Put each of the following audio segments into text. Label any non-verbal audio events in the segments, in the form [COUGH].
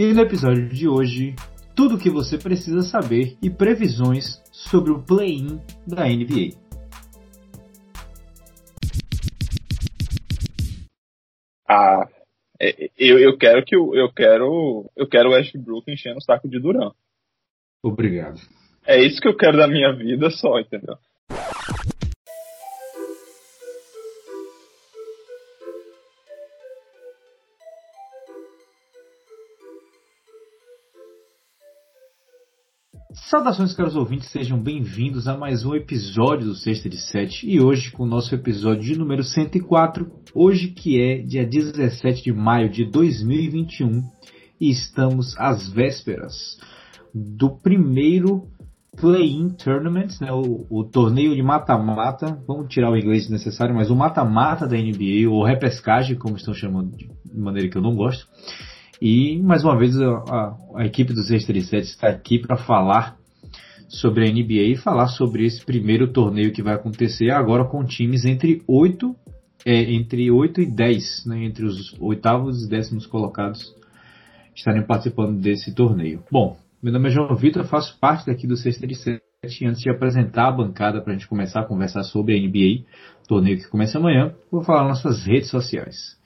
E no episódio de hoje, tudo o que você precisa saber e previsões sobre o play-in da NBA. Ah, é, eu, eu quero que eu, eu quero eu quero o Westbrook enchendo o saco de Duran. Obrigado. É isso que eu quero da minha vida só, entendeu? Saudações, caros ouvintes, sejam bem-vindos a mais um episódio do Sexta de Sete e hoje com o nosso episódio de número 104, hoje que é dia 17 de maio de 2021 e estamos às vésperas do primeiro Play-In Tournament, né, o, o torneio de mata-mata, vamos tirar o inglês necessário, mas o mata-mata da NBA, ou repescagem, como estão chamando de maneira que eu não gosto. E mais uma vez a, a, a equipe dos 637 está aqui para falar sobre a NBA e falar sobre esse primeiro torneio que vai acontecer agora com times entre 8, é, entre 8 e 10, né, entre os oitavos e décimos colocados estarem participando desse torneio. Bom, meu nome é João Vitor, faço parte daqui do 637 e antes de apresentar a bancada para a gente começar a conversar sobre a NBA, torneio que começa amanhã, vou falar nas nossas redes sociais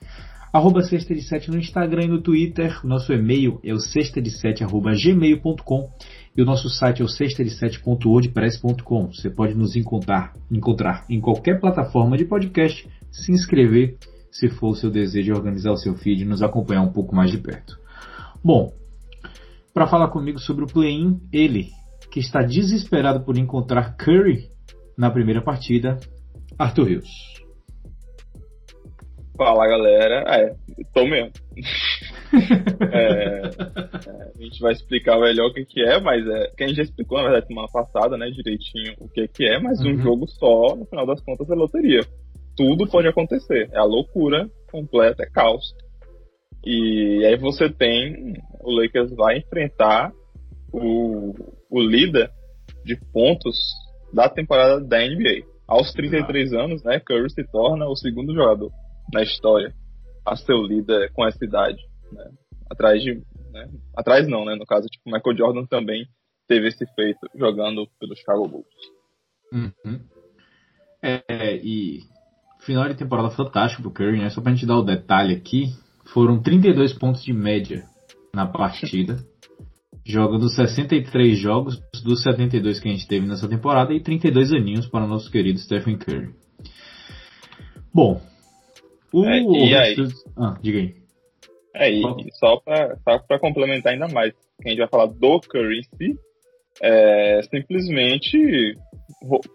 arroba sexta de sete no Instagram e no Twitter. Nosso e-mail é o sexta de sete arroba gmail.com e o nosso site é o sexta de sete.wordpress.com. Você pode nos encontrar, encontrar em qualquer plataforma de podcast, se inscrever se for o seu desejo de organizar o seu feed e nos acompanhar um pouco mais de perto. Bom, para falar comigo sobre o play-in, ele, que está desesperado por encontrar Curry na primeira partida, Arthur Rios. Fala galera, é, tô mesmo. É, é, a gente vai explicar melhor o que, que é, mas é. Que a gente já explicou, na verdade, semana passada, né, direitinho o que, que é, mas uhum. um jogo só, no final das contas, é loteria. Tudo pode acontecer. É a loucura completa, é caos. E aí você tem. O Lakers vai enfrentar o, o líder de pontos da temporada da NBA. Aos 33 anos, né, Curry se torna o segundo jogador na história a ser o líder com essa idade. Né? Atrás de. Né? Atrás não, né? No caso, tipo, Michael Jordan também teve esse feito jogando pelo Chicago Bulls. Uhum. É, e final de temporada fantástico pro Curry, né? Só pra gente dar o detalhe aqui, foram 32 pontos de média na partida. [LAUGHS] jogando 63 jogos dos 72 que a gente teve nessa temporada e 32 aninhos para o nosso querido Stephen Curry. Bom, Uh, é, e aí? Ah, diga aí. É, e, só para complementar ainda mais, a gente vai falar do Curry em si, é, simplesmente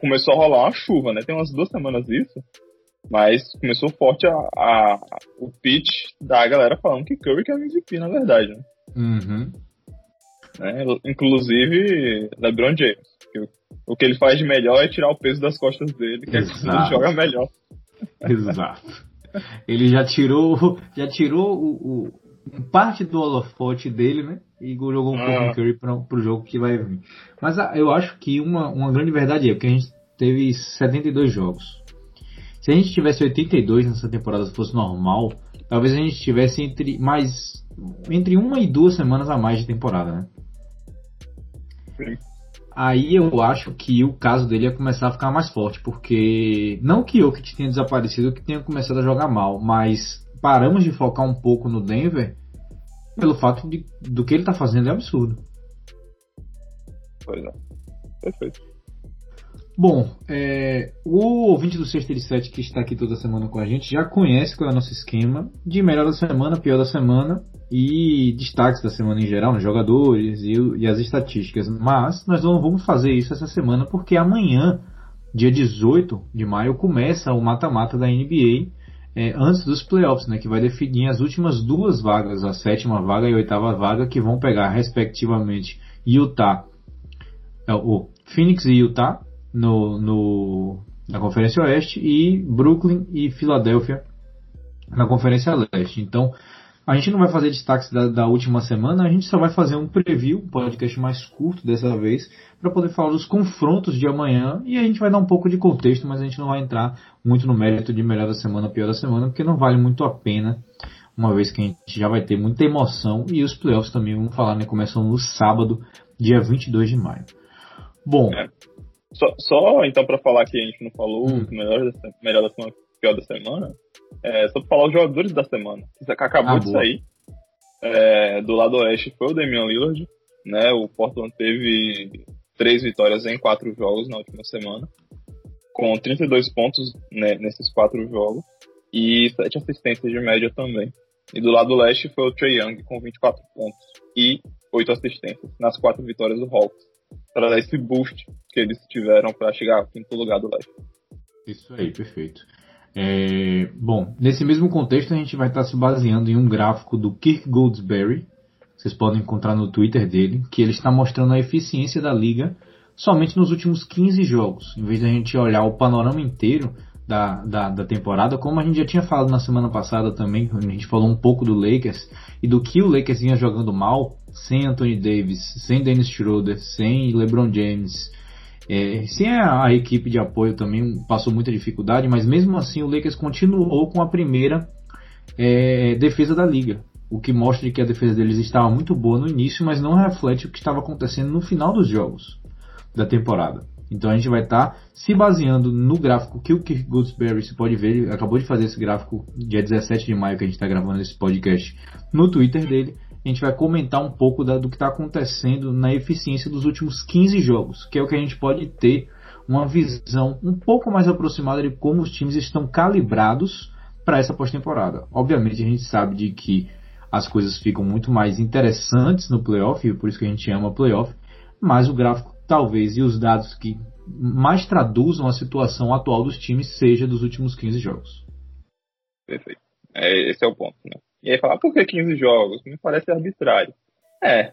começou a rolar uma chuva, né? Tem umas duas semanas isso, mas começou forte a, a, o pitch da galera falando que Curry que é o MVP, na verdade, né? Uhum. É, inclusive LeBron James. Que o, que ele faz de melhor é tirar o peso das costas dele, que Exato. é ele joga melhor. Exato. Ele já tirou, [LAUGHS] já tirou o, o parte do holofote dele, né? E jogou um ah. pouco em Curry para o jogo que vai vir. Mas ah, eu acho que uma, uma grande verdade é que a gente teve 72 jogos. Se a gente tivesse 82 nessa temporada, se fosse normal, talvez a gente tivesse entre mais entre uma e duas semanas a mais de temporada, né? Sim aí eu acho que o caso dele ia começar a ficar mais forte, porque não que o que tenha desaparecido, que tenha começado a jogar mal, mas paramos de focar um pouco no Denver pelo fato de, do que ele está fazendo é absurdo. Pois é. Perfeito. Bom, é, o ouvinte do 637 que está aqui toda semana com a gente já conhece qual é o nosso esquema de melhor da semana, pior da semana e destaques da semana em geral, nos jogadores e, e, as estatísticas. Mas nós não vamos fazer isso essa semana porque amanhã, dia 18 de maio, começa o mata-mata da NBA é, antes dos playoffs, né, que vai definir as últimas duas vagas, a sétima vaga e a oitava vaga, que vão pegar respectivamente Utah, é, o Phoenix e Utah no, no, na Conferência Oeste e Brooklyn e Filadélfia na Conferência Leste. Então, a gente não vai fazer destaques da, da, última semana, a gente só vai fazer um preview, um podcast mais curto dessa vez, para poder falar dos confrontos de amanhã e a gente vai dar um pouco de contexto, mas a gente não vai entrar muito no mérito de melhor da semana, pior da semana, porque não vale muito a pena uma vez que a gente já vai ter muita emoção e os playoffs também, vamos falar, né, começam no sábado, dia 22 de maio. Bom. Só, só, então para falar que a gente não falou hum. melhor, da, melhor da semana, pior da semana, é, só pra falar os jogadores da semana. Que acabou ah, de boa. sair. É, do lado oeste foi o Damian Lillard, né? O Portland teve três vitórias em quatro jogos na última semana, com 32 pontos né, nesses quatro jogos e sete assistências de média também. E do lado leste foi o Trey Young com 24 pontos e oito assistências nas quatro vitórias do Hawks, para dar esse boost que eles tiveram para chegar ao quinto lugar do leste. Isso aí, perfeito. É, bom, nesse mesmo contexto a gente vai estar se baseando em um gráfico do Kirk Goldsberry, vocês podem encontrar no Twitter dele, que ele está mostrando a eficiência da liga somente nos últimos 15 jogos, em vez de a gente olhar o panorama inteiro da, da, da, temporada, como a gente já tinha falado na semana passada também, quando a gente falou um pouco do Lakers e do que o Lakers vinha jogando mal, sem Anthony Davis, sem Dennis Schroeder, sem LeBron James, é, sem a, equipe de apoio também passou muita dificuldade, mas mesmo assim o Lakers continuou com a primeira é, defesa da liga, o que mostra que a defesa deles estava muito boa no início, mas não reflete o que estava acontecendo no final dos jogos da temporada. Então a gente vai estar tá se baseando no gráfico que o Kirk Goodsberry, se pode ver, ele acabou de fazer esse gráfico dia 17 de maio que a gente está gravando esse podcast no Twitter dele. A gente vai comentar um pouco da, do que está acontecendo na eficiência dos últimos 15 jogos, que é o que a gente pode ter uma visão um pouco mais aproximada de como os times estão calibrados para essa pós-temporada. Obviamente a gente sabe de que as coisas ficam muito mais interessantes no playoff, e por isso que a gente ama playoff, mas o gráfico talvez e os dados que mais traduzam a situação atual dos times seja dos últimos 15 jogos. Perfeito. É, esse é o ponto, né? E aí falar, ah, por que 15 jogos? Me parece arbitrário. É.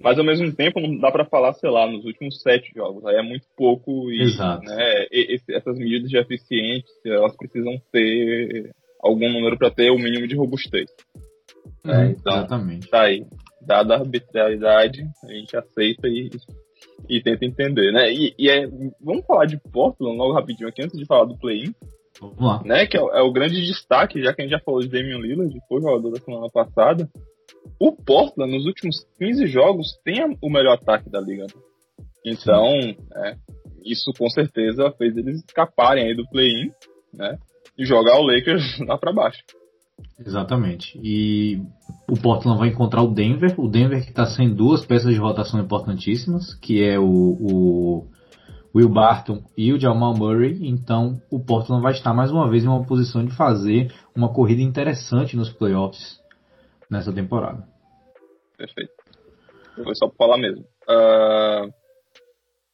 Mas ao mesmo tempo não dá para falar, sei lá, nos últimos sete jogos. Aí é muito pouco e, Exato. Né, esse, essas medidas de eficiência, elas precisam ter algum número para ter o mínimo de robustez. É, é, então, exatamente. Tá aí. Dada a arbitrariedade, a gente aceita e, e tenta entender, né? E, e é, vamos falar de Portland logo rapidinho aqui, antes de falar do play-in. Vamos lá. Né, que é, é, o grande destaque, já que a gente já falou de Damian Lillard, que foi jogador da semana passada. O Portland, nos últimos 15 jogos, tem o melhor ataque da liga. Então, é, isso com certeza fez eles escaparem aí do play-in, né? E jogar o Lakers [LAUGHS] lá para baixo. Exatamente. E o Portland vai encontrar o Denver. O Denver que está sem duas peças de rotação importantíssimas, que é o, o Will Barton e o Jamal Murray. Então o Portland vai estar mais uma vez em uma posição de fazer uma corrida interessante nos playoffs nessa temporada. Perfeito. Vou só falar mesmo. Uh,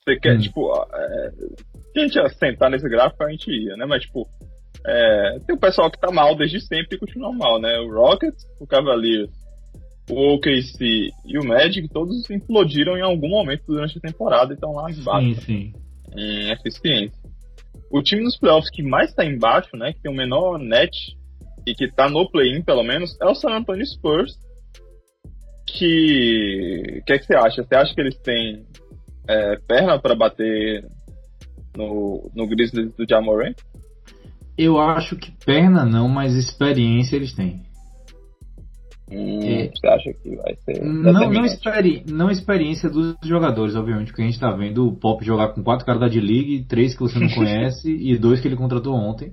você quer, hum. tipo, é, se a gente ia sentar nesse gráfico, a gente ia, né? Mas, tipo, é, tem o pessoal que tá mal desde sempre e continua mal, né? O Rockets, o Cavaliers, o OKC e o Magic, todos implodiram em algum momento durante a temporada e estão lá embaixo. Sim, sim. Em eficiência. O time nos playoffs que mais está embaixo, né? Que tem o menor net e que tá no play-in, pelo menos, é o San Antonio Spurs. Que. O que, é que você acha? Você acha que eles têm é, perna para bater no, no Grizzlies do Jamoran? Eu acho que perna não, mas experiência eles têm. Hum, é, você acha que vai ser. Não, não, experi não experiência dos jogadores, obviamente, porque a gente tá vendo o Pop jogar com quatro caras da D-League, três que você não [LAUGHS] conhece e dois que ele contratou ontem.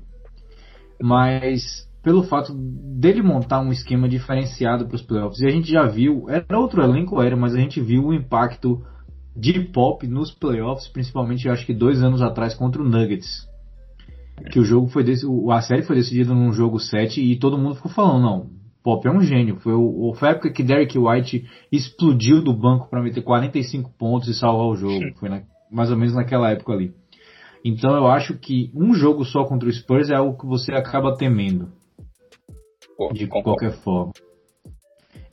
Mas pelo fato dele montar um esquema diferenciado para os playoffs, e a gente já viu, era outro elenco, era, mas a gente viu o impacto de Pop nos playoffs, principalmente acho que dois anos atrás contra o Nuggets que o jogo foi desse, a série foi decidida num jogo 7 e todo mundo ficou falando, não, Pop é um gênio. Foi, o, foi a época que Derek White explodiu do banco para meter 45 pontos e salvar o jogo. Foi na, mais ou menos naquela época ali. Então eu acho que um jogo só contra o Spurs é algo que você acaba temendo. de qualquer forma.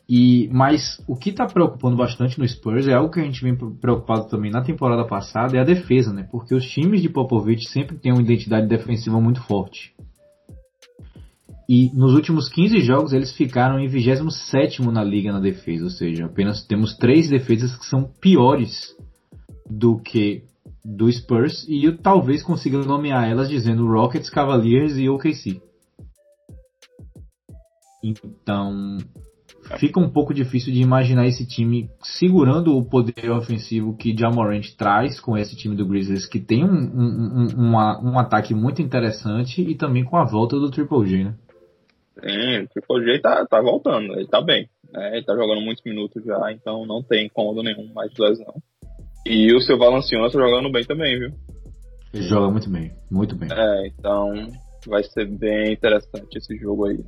E, mas o que está preocupando bastante no Spurs é algo que a gente vem preocupado também na temporada passada, é a defesa, né? Porque os times de Popovich sempre têm uma identidade defensiva muito forte. E nos últimos 15 jogos eles ficaram em 27 na liga na defesa, ou seja, apenas temos três defesas que são piores do que do Spurs e eu talvez consiga nomear elas dizendo Rockets, Cavaliers e OKC. Então, fica um pouco difícil de imaginar esse time segurando o poder ofensivo que Jamorant traz com esse time do Grizzlies, que tem um, um, um, um ataque muito interessante e também com a volta do Triple G, né? Sim, o J tá, tá voltando, ele tá bem. Né? Ele tá jogando muitos minutos já, então não tem incômodo nenhum mais de lesão. E o seu Valanciunas tá jogando bem também, viu? Ele joga muito bem, muito bem. É, então vai ser bem interessante esse jogo aí.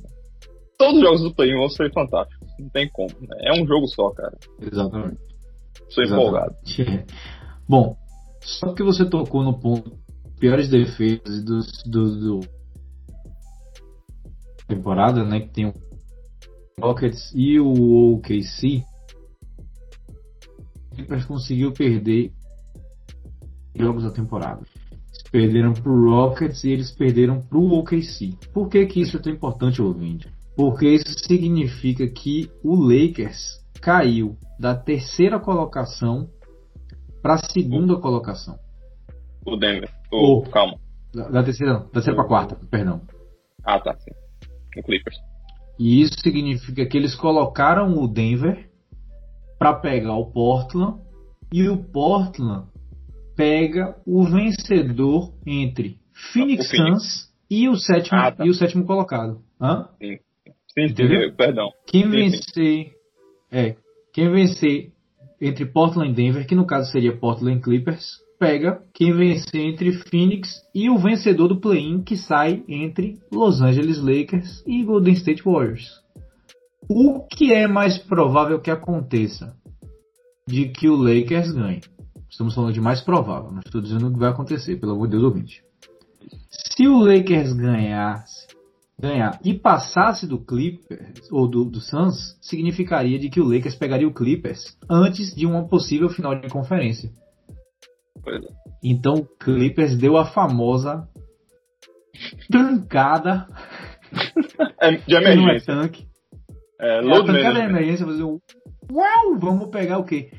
Todos os jogos do play vão ser fantásticos, não tem como. Né? É um jogo só, cara. Exatamente. Sou empolgado. [LAUGHS] Bom, só que você tocou no ponto piores defesas do, do, do temporada, né? Que tem o Rockets e o OKC. O Clippers conseguiu perder jogos da temporada. Eles perderam pro Rockets e eles perderam pro OKC. Por que que isso é tão importante, ouvinte? Porque isso significa que o Lakers caiu da terceira colocação para a segunda colocação. O Denver. O, oh, calma. Da, da terceira, da terceira para quarta, perdão. Ah, tá. Sim no Clippers. E isso significa que eles colocaram o Denver para pegar o Portland e o Portland pega o vencedor entre Phoenix, Suns e o sétimo ah, tá. e o sétimo colocado. Hã? Sim. Sim, Entendeu? perdão. Quem sim, vencer sim. é quem vencer entre Portland e Denver, que no caso seria Portland Clippers, pega quem vencer entre Phoenix e o vencedor do play-in que sai entre Los Angeles Lakers e Golden State Warriors. O que é mais provável que aconteça? De que o Lakers ganhe. Estamos falando de mais provável, não estou dizendo o que vai acontecer, pelo amor de Deus, ouvinte. Se o Lakers ganhasse, ganhar e passasse do Clippers ou do, do Suns, significaria de que o Lakers pegaria o Clippers antes de uma possível final de conferência. É. Então o Clippers deu a famosa tancada é, de emergência. Não é tanque. É, é a tancada de emergência, fazer um uau, vamos pegar o quê?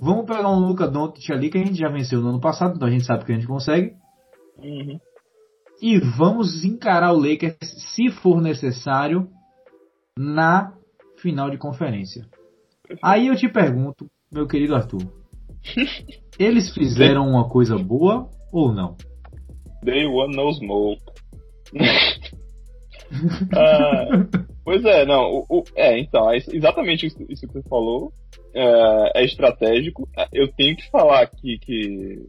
Vamos pegar um Luca Doncic ali que a gente já venceu no ano passado, então a gente sabe que a gente consegue. Uhum. E vamos encarar o Lakers, se for necessário, na final de conferência. Aí eu te pergunto, meu querido Arthur, [LAUGHS] Eles fizeram uma coisa boa ou não? Day one no smoke. [LAUGHS] ah, pois é, não. O, o, é, então, é exatamente isso, isso, que você falou. É, é, estratégico. Eu tenho que falar aqui que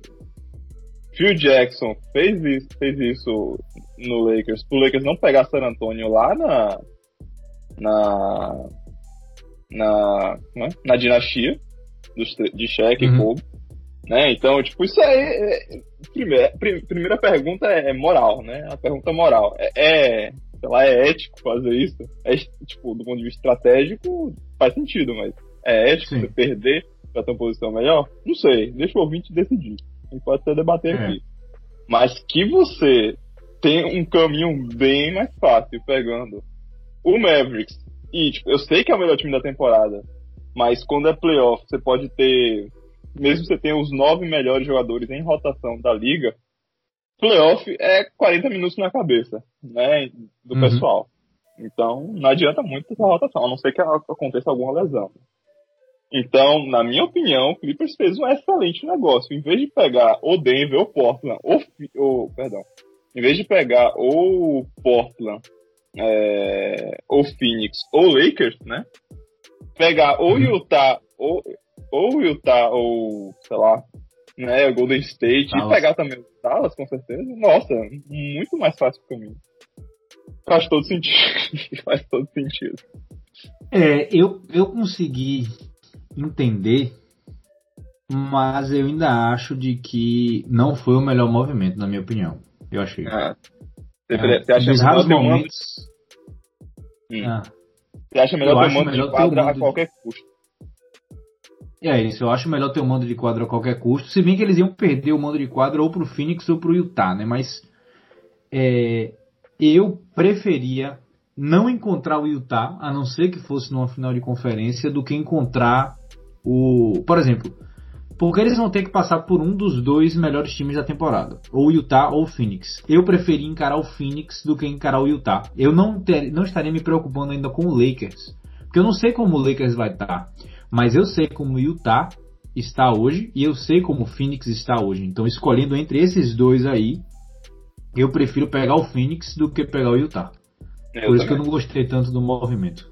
Phil Jackson fez isso, fez isso no Lakers, pro Lakers não pegar San Antonio lá na. na. na, é? na dinastia dos, de Shaq uhum. e Kobe. Né? Então, tipo, isso aí. É, primeira, primeira pergunta é moral, né? A pergunta moral. É, é, sei lá, é ético fazer isso? É, tipo, do ponto de vista estratégico, faz sentido, mas é ético Sim. você perder pra ter uma posição melhor? Não sei, deixa o ouvinte decidir. A gente pode até debater é. aqui. Mas que você tem um caminho bem mais fácil pegando o Mavericks. E, tipo, eu sei que é o melhor time da temporada, mas quando é playoff, você pode ter, mesmo você tenha os nove melhores jogadores em rotação da liga, playoff é 40 minutos na cabeça, né, do uhum. pessoal. Então, não adianta muito essa rotação, a não ser que aconteça alguma lesão. Então, na minha opinião, o Clippers fez um excelente negócio. Em vez de pegar o Denver ou Portland, ou, ou perdão, em vez de pegar ou Portland, é, ou Phoenix, ou Lakers, né? Pegar ou. Utah, ou, ou Utah, ou, sei lá, né, Golden State, Dallas. e pegar também o Dallas, com certeza, nossa, muito mais fácil para mim. Faz todo sentido. [LAUGHS] Faz todo sentido. É, eu, eu consegui entender, mas eu ainda acho de que não foi o melhor movimento, na minha opinião. Eu achei. Ah, você, é, você acha que momentos... Hum. Ah, você acha melhor ter um mando de quadra a qualquer custo? É isso, eu acho melhor ter o um mando de quadra a qualquer custo, se bem que eles iam perder o mando de quadra ou pro Phoenix ou pro Utah, né? Mas é, eu preferia não encontrar o Utah, a não ser que fosse numa final de conferência, do que encontrar o. Por exemplo, Porque eles vão ter que passar por um dos dois melhores times da temporada. Ou Utah ou Phoenix. Eu preferi encarar o Phoenix do que encarar o Utah. Eu não, ter, não estaria me preocupando ainda com o Lakers. Porque eu não sei como o Lakers vai estar. Mas eu sei como o Utah está hoje e eu sei como o Phoenix está hoje. Então, escolhendo entre esses dois aí, eu prefiro pegar o Phoenix do que pegar o Utah. Eu Por isso que eu não gostei tanto do movimento.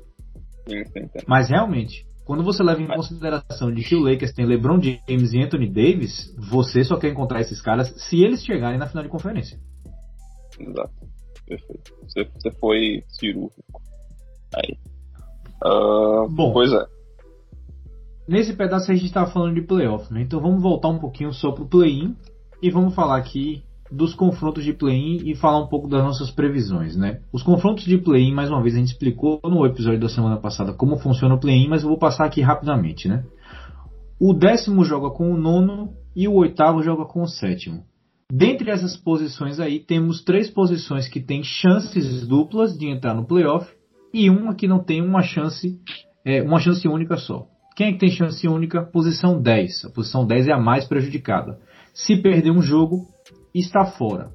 Sim, sim, sim. Mas realmente, quando você leva em consideração de que o Lakers tem LeBron James e Anthony Davis, você só quer encontrar esses caras se eles chegarem na final de conferência. Exato. Perfeito. Você, você foi cirúrgico. Aí. Uh, Bom, pois é. Nesse pedaço a gente estava falando de playoff, né? Então vamos voltar um pouquinho só pro play-in e vamos falar aqui dos confrontos de play-in e falar um pouco das nossas previsões, né? Os confrontos de play-in, mais uma vez, a gente explicou no episódio da semana passada como funciona o play-in, mas eu vou passar aqui rapidamente, né? O décimo joga com o nono e o oitavo joga com o sétimo. Dentre essas posições aí, temos três posições que têm chances duplas de entrar no playoff e uma que não tem uma chance, é, uma chance única só. Quem é que tem chance única? Posição 10. A posição 10 é a mais prejudicada. Se perder um jogo, está fora.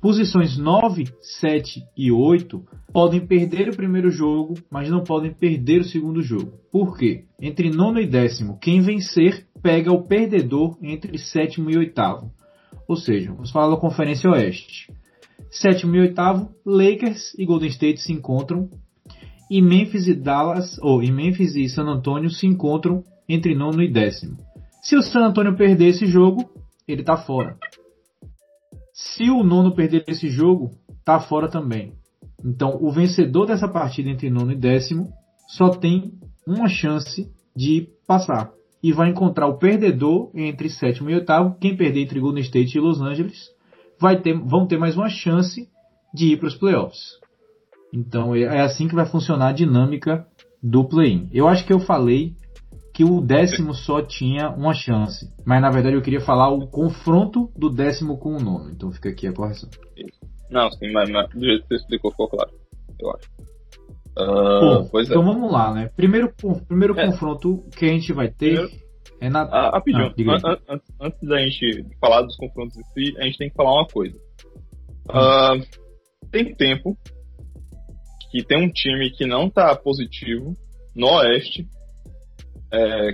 Posições 9, 7 e 8 podem perder o primeiro jogo, mas não podem perder o segundo jogo. Por quê? Entre nono e décimo, quem vencer pega o perdedor entre sétimo e oitavo. Ou seja, vamos falar da Conferência Oeste. Sétimo e oitavo, Lakers e Golden State se encontram e Memphis e Dallas, ou e Memphis e San Antonio se encontram entre nono e décimo. Se o San Antonio perder esse jogo, ele está fora. Se o nono perder esse jogo, está fora também. Então, o vencedor dessa partida entre nono e décimo só tem uma chance de passar. E vai encontrar o perdedor entre sétimo e oitavo. Quem perder entre Golden State e Los Angeles vai ter, vão ter mais uma chance de ir para os playoffs. Então é, é assim que vai funcionar a dinâmica do play-in. Eu acho que eu falei que o décimo só tinha uma chance. Mas na verdade eu queria falar o confronto do décimo com o nono. Então fica aqui a correção. Não, sim, mas, mas do jeito que você explicou ficou claro. Eu acho. Uh, Bom, então é. vamos lá, né? Primeiro, primeiro é. confronto que a gente vai ter primeiro, é na. Ah, rapidinho. Ah, antes, antes da gente falar dos confrontos em si, a gente tem que falar uma coisa. Uh, tem tempo que tem um time que não tá positivo no Oeste é,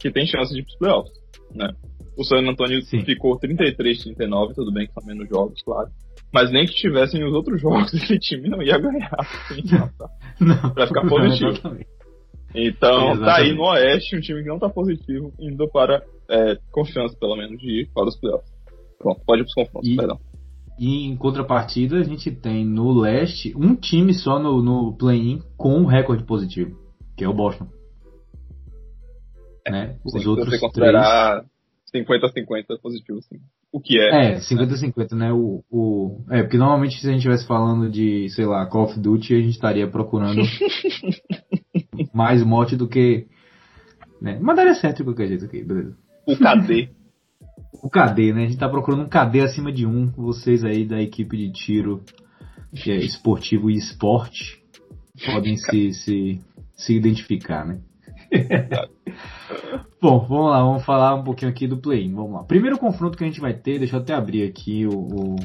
que tem chance de ir pros playoffs, né? O San Antonio Sim. ficou 33-39, tudo bem que são menos jogos, claro. Mas nem que tivessem os outros [LAUGHS] jogos, esse time não ia ganhar. Assim, não, tá? [LAUGHS] pra ficar positivo. Não, então, Exatamente. tá aí no Oeste um time que não tá positivo, indo para é, confiança, pelo menos, de ir para os playoffs. Pronto, pode ir pros confrontos, e, perdão. E em contrapartida, a gente tem no leste um time só no, no play-in com um recorde positivo, que é o Boston. É, né? Os sim, outros você considerar 50-50 positivo, sim. O que é? É, 50-50, né? O, o, é, porque normalmente se a gente estivesse falando de, sei lá, Call of Duty, a gente estaria procurando [LAUGHS] mais morte do que. Né? Mas daria certo de qualquer jeito aqui, beleza. O KD. [LAUGHS] o KD, né? A gente tá procurando um KD acima de um. Vocês aí da equipe de tiro que é esportivo e esporte podem [LAUGHS] se, se, se identificar, né? [LAUGHS] Bom, vamos lá, vamos falar um pouquinho aqui do play-in. Vamos lá. Primeiro confronto que a gente vai ter, deixa eu até abrir aqui o, o,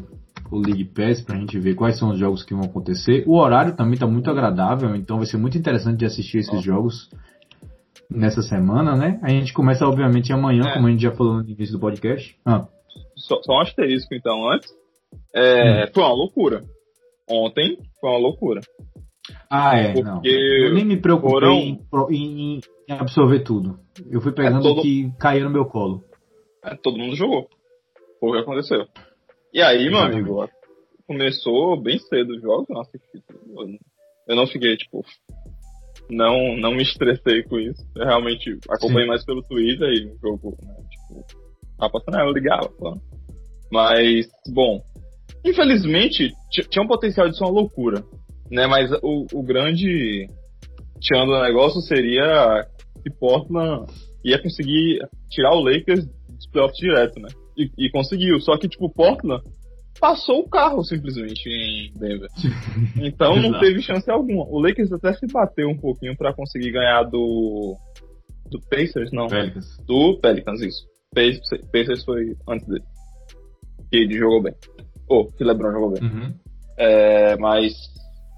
o League Pass pra gente ver quais são os jogos que vão acontecer. O horário também tá muito agradável, então vai ser muito interessante de assistir esses jogos nessa semana, né? A gente começa, obviamente, amanhã, é. como a gente já falou no início do podcast. Ah. Só, só um asterisco, então, antes. É, hum. Foi uma loucura. Ontem foi uma loucura. Ah, é, Porque não. Eu nem me preocupei foram... em, em, em, absorver tudo. Eu fui pegando é todo... o que caía no meu colo. É, todo mundo jogou. Foi o que aconteceu. E aí, meu amigo, começou bem cedo os jogos, nossa, eu não fiquei, tipo, não, não me estressei com isso. Eu realmente acompanhei Sim. mais pelo Twitter e o jogo, né, tipo, tava passando, eu ligava, falando. Mas, bom, infelizmente, tinha um potencial de ser uma loucura, né, mas o, o grande tchan do negócio seria que Portland ia conseguir tirar o Lakers dos playoffs direto, né, e, e conseguiu, só que, tipo, Portland passou o carro simplesmente em Denver. [LAUGHS] Então não teve chance alguma. O Lakers até se bateu um pouquinho para conseguir ganhar do do Pacers, não. Pelicans. Do Pelicans, isso. Pacers foi antes dele. Que ele jogou bem. Ou oh, que LeBron jogou bem. Uhum. É, mas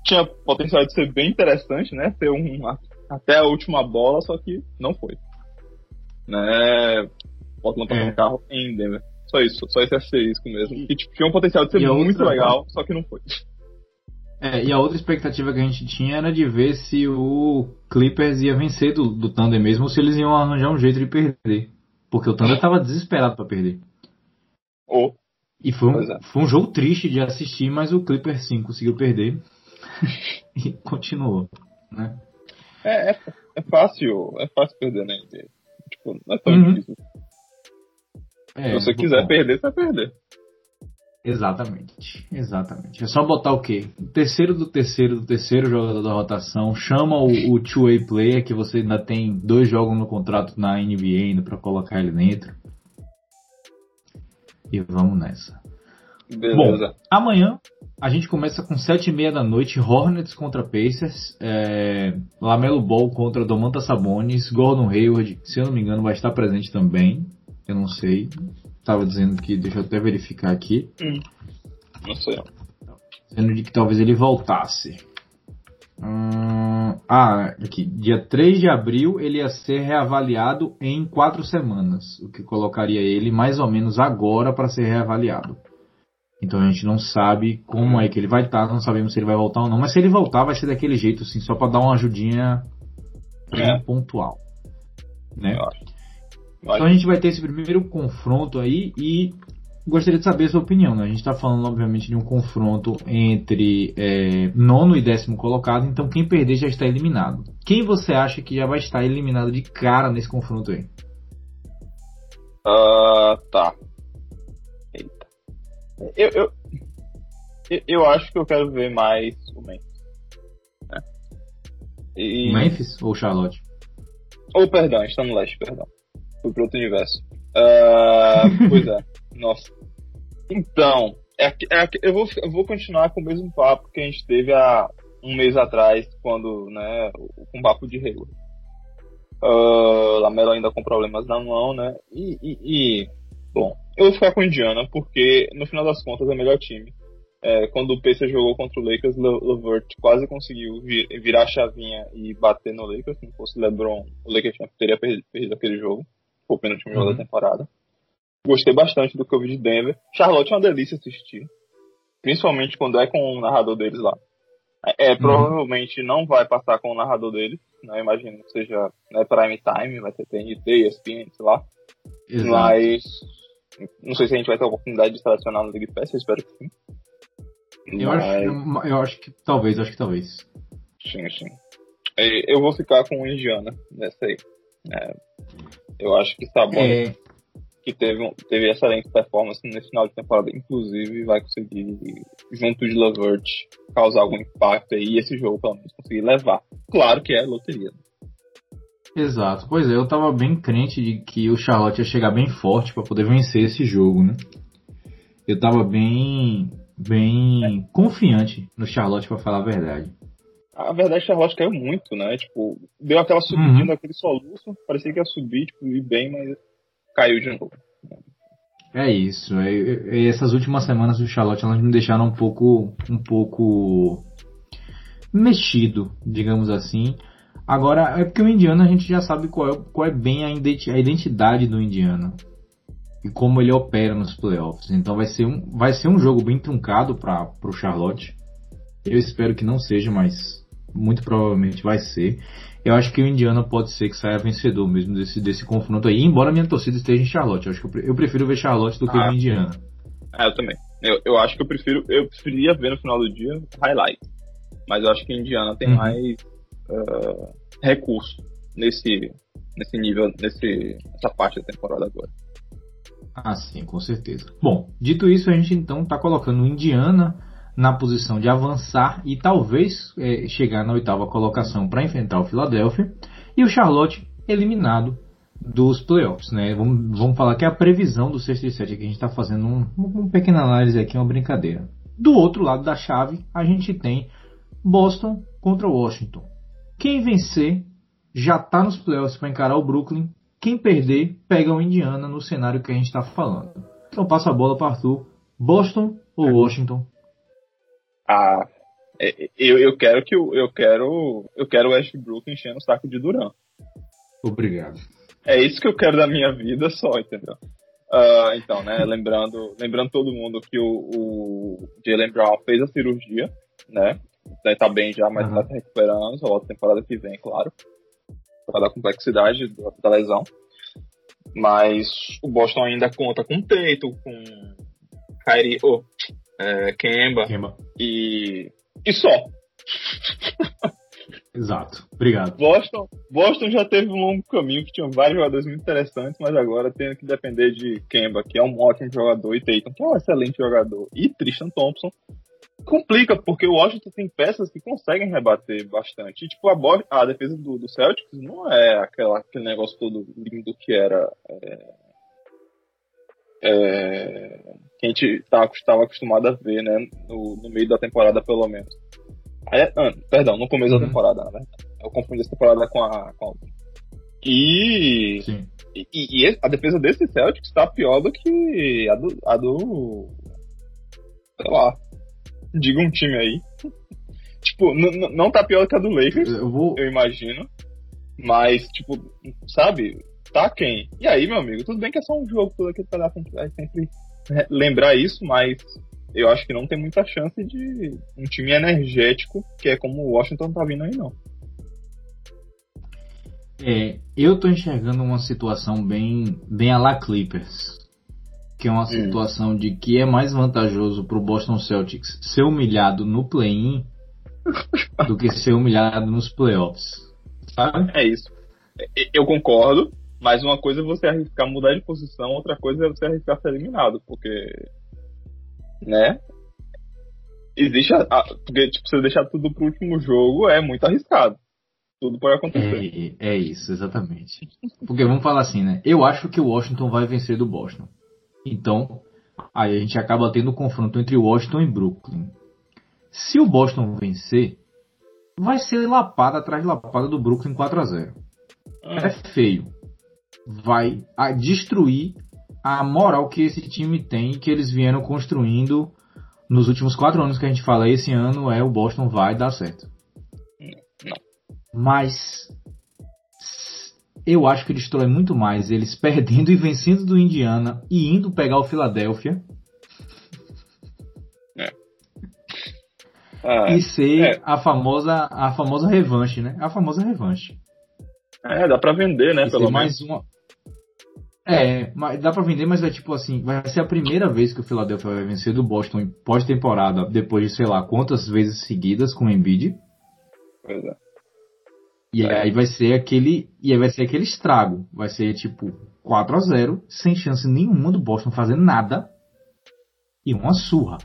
tinha potencial de ser bem interessante, né? Ter um até a última bola, só que não foi. Né? Portland passou é. um carro em Denver. Só isso, só esse asterisco mesmo. E tipo, tinha um potencial de ser muito outra, legal, só que não foi. É, e a outra expectativa que a gente tinha era de ver se o Clippers ia vencer do, do Thunder mesmo ou se eles iam arranjar um jeito de perder. Porque o Thunder estava desesperado para perder. Oh. E foi um, é. foi um jogo triste de assistir, mas o Clippers sim conseguiu perder [LAUGHS] e continuou. Né? É, é, é, fácil, é fácil perder na NBA. Tipo, não é tão uhum. difícil. É, Se você quiser bom. perder, você vai perder. Exatamente, exatamente. É só botar o quê? O terceiro do terceiro do terceiro jogador da rotação, chama o, o two-way player, que você ainda tem dois jogos no contrato na NBA ainda pra colocar ele dentro. E vamos nessa. Beleza. Bom, amanhã a gente começa com sete e meia da noite, Hornets contra Pacers, é, Lamelo Ball contra Domantas Sabonis, Gordon Hayward, se eu não me engano, vai estar presente também. Eu não sei estava dizendo que, deixa eu até verificar aqui. Hum. Não sei. Dizendo de que talvez ele voltasse. Hum, ah, aqui. Dia 3 de abril ele ia ser reavaliado em quatro semanas, o que colocaria ele mais ou menos agora para ser reavaliado. Então a gente não sabe como é que ele vai estar, tá, não sabemos se ele vai voltar ou não, mas se ele voltar vai ser daquele jeito assim, só para dar uma ajudinha é. pontual. Né? Então a gente vai ter esse primeiro confronto aí e gostaria de saber a sua opinião. Né? A gente está falando, obviamente, de um confronto entre é, nono e décimo colocado, então quem perder já está eliminado. Quem você acha que já vai estar eliminado de cara nesse confronto aí? Uh, tá. Eu, eu, eu, acho que eu quero ver mais o Memphis. Né? E... Memphis ou Charlotte? Ou, perdão, estamos no leste, perdão. Fui para outro universo. Uh, [LAUGHS] pois é, nossa. Então, é, é, eu, vou, eu vou continuar com o mesmo papo que a gente teve há um mês atrás, quando, né, com o papo de Halo. Uh, Lamelo ainda com problemas na mão, né? E, e, e, bom, eu vou ficar com Indiana, porque no final das contas é o melhor time. É, quando o PC jogou contra o Lakers, Levert quase conseguiu vir, virar a chavinha e bater no Lakers. Se não fosse LeBron, o Lakers teria perdido, perdido aquele jogo o penúltimo jogo uhum. da temporada. Gostei bastante do que eu vi de Denver. Charlotte é uma delícia assistir. Principalmente quando é com o narrador deles lá. É, uhum. provavelmente não vai passar com o narrador deles, né? Imagino que seja né, prime time, vai ter TNT, ESPN, sei lá. Exato. Mas não sei se a gente vai ter a oportunidade de selecionar no League Pass, eu espero que sim. Eu, Mas... acho, eu acho que talvez, acho que talvez. Sim, sim. Eu vou ficar com o Indiana nessa aí. É, eu acho que Sabonis, é... que teve, um, teve excelente performance nesse final de temporada, inclusive vai conseguir, junto de Lavert, causar algum impacto aí, e esse jogo pelo menos conseguir levar. Claro que é loteria. Exato, pois é, eu tava bem crente de que o Charlotte ia chegar bem forte para poder vencer esse jogo, né? Eu tava bem, bem confiante no Charlotte para falar a verdade. A verdade é a Charlotte caiu muito, né? Tipo, deu aquela subidinha uhum. daquele soluço, parecia que ia subir, tipo, ir bem, mas caiu de novo. É isso. É, é, essas últimas semanas do Charlotte elas me deixaram um pouco, um pouco mexido, digamos assim. Agora, é porque o Indiana a gente já sabe qual é, qual é bem a identidade do Indiana e como ele opera nos playoffs. Então vai ser um, vai ser um jogo bem truncado para o Charlotte. Eu espero que não seja, mas muito provavelmente vai ser. Eu acho que o Indiana pode ser que saia vencedor mesmo desse, desse confronto aí, embora minha torcida esteja em Charlotte. Eu acho que eu, prefiro ver Charlotte do que ah, o Indiana. É, eu também. Eu, eu acho que eu prefiro. Eu preferia ver no final do dia highlight. Mas eu acho que Indiana tem uhum. mais uh, recurso nesse, nesse nível, nesse, nessa parte da temporada agora. Ah, sim, com certeza. Bom, dito isso, a gente então está colocando Indiana na posição de avançar e talvez é, chegar na oitava colocação para enfrentar o Philadelphia e o Charlotte eliminado dos playoffs, né? Vamos, vamos falar que é a previsão do sexto e sete aqui a gente está fazendo um, uma pequena análise aqui, uma brincadeira. Do outro lado da chave a gente tem Boston contra Washington. Quem vencer já está nos playoffs para encarar o Brooklyn. quem perder pega o Indiana no cenário que a gente está falando. Então passa a bola para Arthur. Boston ou Washington? Ah, é, eu, eu quero que eu, eu quero eu quero o Westbrook enchendo o saco de Duran. Obrigado. É isso que eu quero da minha vida só, entendeu? Uh, então, né, [LAUGHS] lembrando, lembrando todo mundo que o, o Jalen Brown fez a cirurgia, né? Tá bem já, mas uhum. tá se recuperando, só volta temporada que vem, claro. Por da complexidade da lesão. Mas o Boston ainda conta com Teito, com Kyrie, oh, é, Kemba, Kemba. E, e só. Exato. Obrigado. Boston, Boston já teve um longo caminho que tinha vários jogadores muito interessantes, mas agora tem que depender de Kemba, que é um ótimo jogador, e Tatum, que é um excelente jogador, e Tristan Thompson. Complica, porque o Washington tem peças que conseguem rebater bastante. E, tipo, a, a defesa do, do Celtics não é aquela, aquele negócio todo lindo que era. É, é, que a gente estava tá, acostumado a ver, né? No, no meio da temporada, pelo menos. É, ah, perdão, no começo uhum. da temporada, né? Eu confundi essa temporada com a, com a. E, e, e, a defesa desse Celtics está pior do que a do, a do. Sei lá. Diga um time aí. tipo, não tá pior que a do Lakers, eu, vou... eu imagino. Mas, tipo, sabe? Tá quem? E aí, meu amigo, tudo bem que é só um jogo, todo aquele pedaço a gente vai sempre lembrar isso, mas eu acho que não tem muita chance de um time energético, que é como o Washington tá vindo aí, não. É, eu tô enxergando uma situação bem, bem a la Clippers. Que é uma hum. situação hum. de que é mais vantajoso pro Boston Celtics ser humilhado no play-in do que ser humilhado nos playoffs. Sabe? É isso. Eu concordo, mas uma coisa é você arriscar mudar de posição, outra coisa é você arriscar ser eliminado, porque né? Existe a, a, porque tipo, você deixar tudo pro último jogo é muito arriscado. Tudo pode acontecer. É, é isso, exatamente. Porque vamos falar assim, né? Eu acho que o Washington vai vencer do Boston. Então, aí a gente acaba tendo o um confronto entre Washington e Brooklyn. Se o Boston vencer, vai ser lapada atrás de lapada do Brooklyn 4 a 0 ah. É feio. Vai destruir a moral que esse time tem, que eles vieram construindo nos últimos quatro anos que a gente fala, esse ano é o Boston vai dar certo. Mas eu acho que destrói muito mais eles [LAUGHS] perdendo e vencendo do Indiana e indo pegar o Philadelphia. É. Ah, e ser é. a famosa a famosa revanche, né? A famosa revanche. É, dá pra vender, né? E pelo mais uma é, mas dá pra vender, mas é tipo assim, vai ser a primeira vez que o Philadelphia vai vencer do Boston pós-temporada, depois de sei lá quantas vezes seguidas com o Embiid. Pois é. E é. aí vai ser aquele. E aí vai ser aquele estrago. Vai ser tipo 4 a 0 sem chance nenhuma do Boston fazer nada. E uma surra.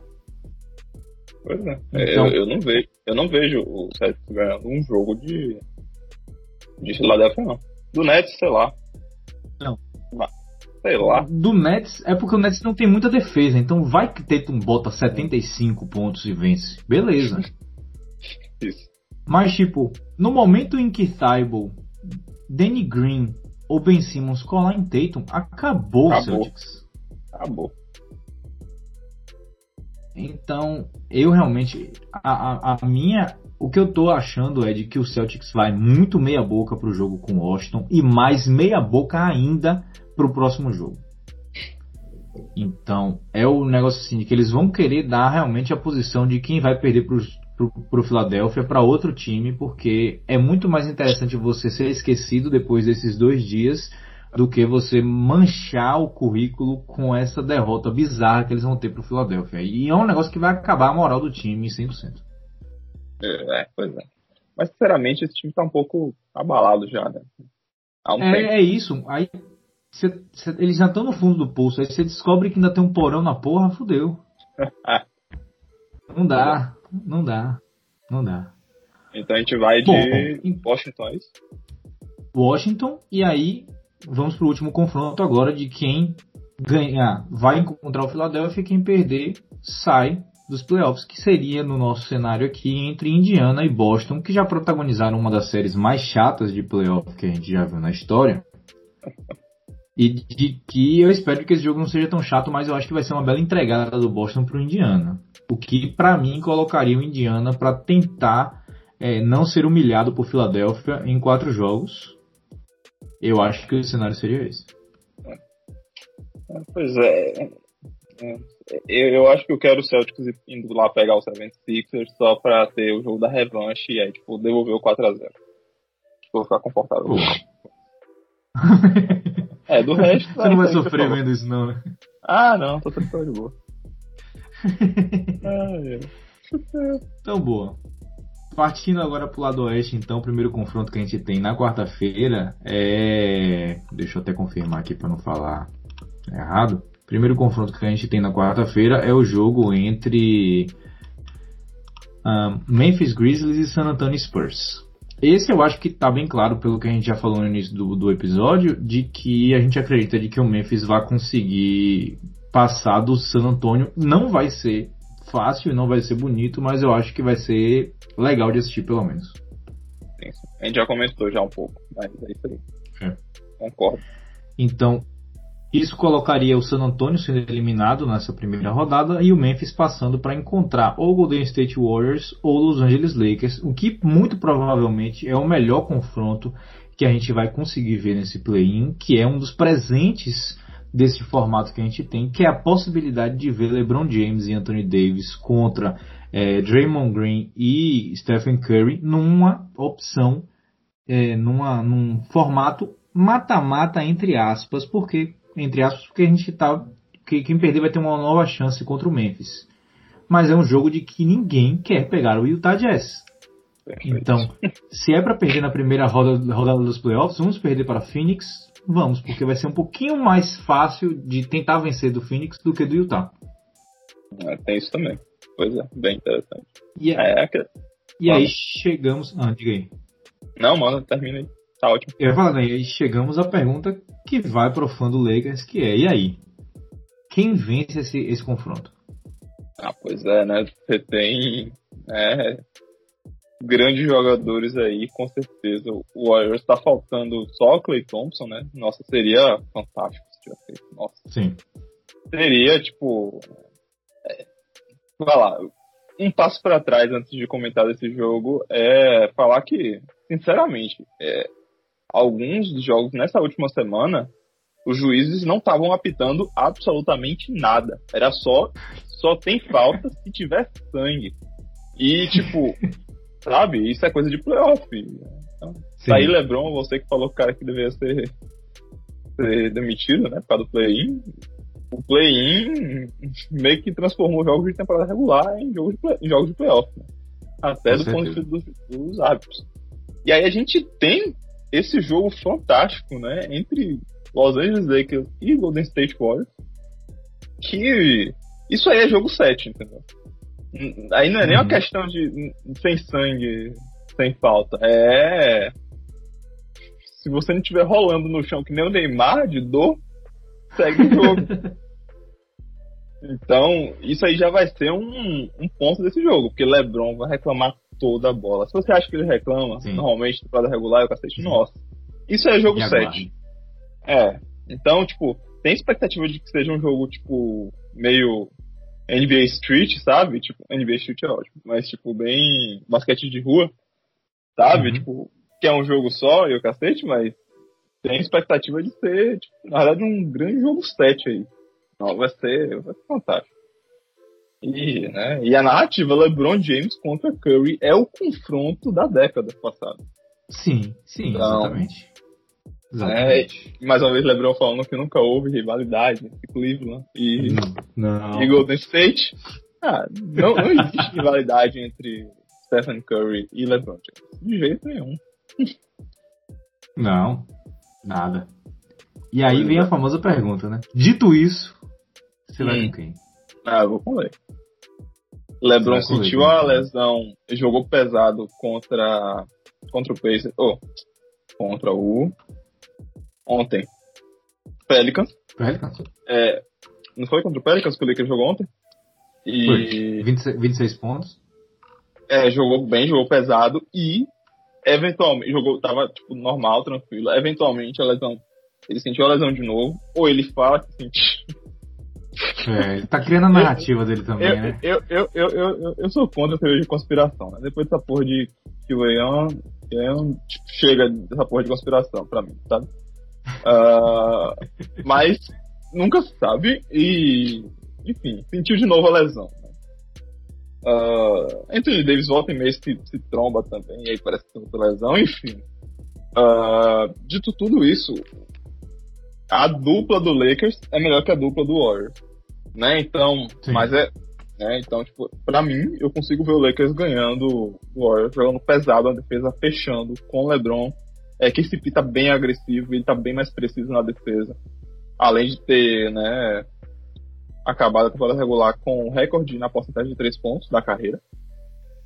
Pois é. é então, eu, eu, não vejo, eu não vejo o Celtics ganhando um jogo de. de Philadelphia, não. Do Nets, sei lá. Não. Sei lá. Do Nets é porque o Nets não tem muita defesa, então vai que Tatum bota 75 pontos e vence. Beleza. [LAUGHS] Isso. Mas tipo, no momento em que Thibault, Danny Green ou Ben Simmons colar em Tatum, acabou, acabou. o Celtics. Acabou. Então, eu realmente. A, a, a, minha. O que eu tô achando é de que o Celtics vai muito meia boca pro jogo com o Washington e mais meia boca ainda para o próximo jogo. Então, é o negócio assim, de que eles vão querer dar realmente a posição de quem vai perder para o Philadelphia para outro time, porque é muito mais interessante você ser esquecido depois desses dois dias do que você manchar o currículo com essa derrota bizarra que eles vão ter para o Philadelphia. E é um negócio que vai acabar a moral do time 100%. É, pois é. Mas, sinceramente, esse time está um pouco abalado já, né? Um é, é, isso. Aí Cê, cê, eles já estão no fundo do poço. Aí você descobre que ainda tem um porão na porra, fudeu. [LAUGHS] não dá, não dá, não dá. Então a gente vai de Bom, Washington, é isso? Washington, e aí vamos pro último confronto agora de quem ganhar vai encontrar o Philadelphia e quem perder sai dos playoffs, que seria no nosso cenário aqui entre Indiana e Boston, que já protagonizaram uma das séries mais chatas de playoff que a gente já viu na história. [LAUGHS] E de que eu espero que esse jogo não seja tão chato, mas eu acho que vai ser uma bela entregada do Boston pro Indiana. O que, para mim, colocaria o Indiana para tentar é, não ser humilhado por Filadélfia em quatro jogos. Eu acho que o cenário seria esse. Pois é. Eu, eu acho que eu quero o Celtics indo lá pegar o 76ers só pra ter o jogo da revanche e aí, tipo, devolver o 4x0. Vou ficar confortável. [LAUGHS] é, do resto. Você não vai sofrer vendo isso, não, né? Ah, não, tô tranquilo de boa. [LAUGHS] então, boa. Partindo agora pro lado oeste, então, o primeiro confronto que a gente tem na quarta-feira é. Deixa eu até confirmar aqui para não falar errado. Primeiro confronto que a gente tem na quarta-feira é o jogo entre um, Memphis Grizzlies e San Antonio Spurs. Esse eu acho que está bem claro pelo que a gente já falou no início do, do episódio, de que a gente acredita de que o Memphis vai conseguir passar do San Antonio. Não vai ser fácil, não vai ser bonito, mas eu acho que vai ser legal de assistir pelo menos. A gente já comentou já um pouco, mas é isso aí. É. Concordo. Então, isso colocaria o San Antonio sendo eliminado nessa primeira rodada e o Memphis passando para encontrar ou Golden State Warriors ou Los Angeles Lakers, o que muito provavelmente é o melhor confronto que a gente vai conseguir ver nesse play-in, que é um dos presentes desse formato que a gente tem, que é a possibilidade de ver LeBron James e Anthony Davis contra é, Draymond Green e Stephen Curry numa opção, é, numa, num formato mata-mata entre aspas, porque entre aspas, porque a gente tá. Que quem perder vai ter uma nova chance contra o Memphis. Mas é um jogo de que ninguém quer pegar o Utah Jazz. Então, [LAUGHS] se é para perder na primeira roda, rodada dos playoffs, vamos perder para Phoenix, vamos, porque vai ser um pouquinho mais fácil de tentar vencer do Phoenix do que do Utah. É, tem isso também. Pois é, bem interessante. E, é, é que... e aí chegamos. Ah, diga aí. Não, mano, termina aí. Tá ótimo. Né, e aí chegamos à pergunta que vai pro fã do Lakers, que é, e aí? Quem vence esse, esse confronto? Ah, pois é, né? Você tem é, grandes jogadores aí, com certeza. O Warriors tá faltando só o Clay Thompson, né? Nossa, seria fantástico se tivesse feito. Nossa. Sim. Seria, tipo. É, vai lá. Um passo para trás antes de comentar desse jogo é falar que, sinceramente, é, alguns dos jogos nessa última semana, os juízes não estavam apitando absolutamente nada. Era só só tem falta se tiver sangue. E tipo, [LAUGHS] sabe, isso é coisa de playoff. Então, aí LeBron, você que falou que o cara que deveria ser, ser demitido, né, por causa do play-in. O play-in meio que transformou jogos de temporada regular em jogos de, play, em jogos de playoff. Né? Até Com do certeza. ponto de vista dos, dos árbitros. E aí a gente tem esse jogo fantástico, né? Entre Los Angeles Lakers e Golden State Warriors. Que isso aí é jogo 7, entendeu? Aí não é nem uma uhum. questão de sem sangue, sem falta. É. Se você não estiver rolando no chão que nem o Neymar de dor, segue o jogo. [LAUGHS] então, isso aí já vai ser um, um ponto desse jogo, porque LeBron vai reclamar toda a bola. Se você acha que ele reclama, Sim. normalmente, temporada regular, o cacete, nossa. Isso é jogo 7. É. Então, tipo, tem expectativa de que seja um jogo, tipo, meio NBA Street, sabe? Tipo, NBA Street é ótimo, mas, tipo, bem basquete de rua, sabe? Uhum. Tipo, que é um jogo só e o cacete, mas tem expectativa de ser, tipo, na verdade, um grande jogo 7 aí. Não, vai ser, vai ser fantástico. E, né, e a narrativa LeBron James contra Curry é o confronto da década passada. Sim, sim, então, exatamente. exatamente. É, mais uma vez LeBron falando que nunca houve rivalidade entre Cleveland e, não. e Golden State. Ah, não, não existe rivalidade entre Stephen Curry e LeBron James. De jeito nenhum. [LAUGHS] Não, nada. E aí vem a famosa pergunta, né? Dito isso, você vai com quem? Ah, eu vou com ele. LeBron sentiu a lesão, jogou pesado contra contra o Pacers, oh, contra o ontem. Pelicans. Pelicans. É, não foi contra o Pelicans que o Lakers jogou ontem? E foi. 26, 26 pontos. É, jogou bem, jogou pesado e eventualmente jogou tava tipo normal, tranquilo. Eventualmente a lesão ele sentiu a lesão de novo, ou ele fala que sentiu. É, tá criando a narrativa eu, dele também, eu, né? Eu, eu, eu, eu, eu, sou contra a teoria de conspiração, né? Depois dessa porra de que o Leão tipo, chega dessa porra de conspiração pra mim, sabe? Uh, [LAUGHS] mas nunca se sabe e, enfim, sentiu de novo a lesão. Né? Uh, Anthony Davis volta em mês se, se tromba também, e aí parece que tem lesão, enfim. Uh, dito tudo isso, a dupla do Lakers é melhor que a dupla do Warriors, né? Então, Sim. mas é, né? Então, tipo, para mim, eu consigo ver o Lakers ganhando o Warriors jogando pesado, a defesa fechando com o LeBron. É que esse P tá bem agressivo, ele tá bem mais preciso na defesa. Além de ter, né, acabado a temporada regular com um recorde na porcentagem de três pontos da carreira.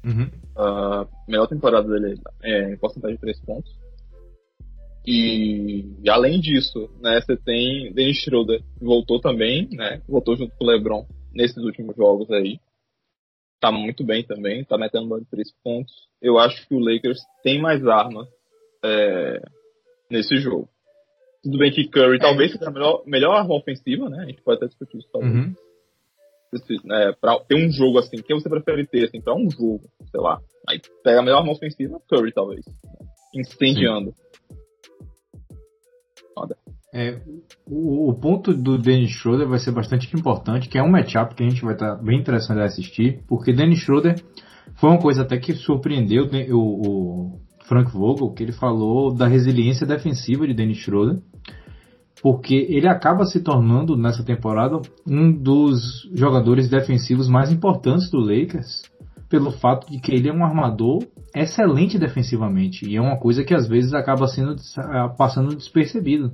Uhum. Uh, melhor temporada dele é, em porcentagem de três pontos. E, e, além disso, né, você tem Dennis Schroeder, que voltou também, né, voltou junto com o LeBron nesses últimos jogos aí. Tá muito bem também, tá metendo bola de três pontos. Eu acho que o Lakers tem mais armas é, nesse jogo. Tudo bem que Curry é. talvez seja a melhor, melhor arma ofensiva, né? A gente pode até discutir isso talvez. Uhum. É, pra ter um jogo assim, quem você prefere ter, assim, pra um jogo, sei lá. Aí pega a melhor arma ofensiva, Curry talvez. Incendiando. Sim. É, o, o, ponto do Dennis Schroeder vai ser bastante importante, que é um matchup que a gente vai estar tá bem interessante a assistir, porque Dennis Schroeder foi uma coisa até que surpreendeu o, o Frank Vogel, que ele falou da resiliência defensiva de Dennis Schroeder, porque ele acaba se tornando nessa temporada um dos jogadores defensivos mais importantes do Lakers, pelo fato de que ele é um armador excelente defensivamente, e é uma coisa que às vezes acaba sendo passando despercebido.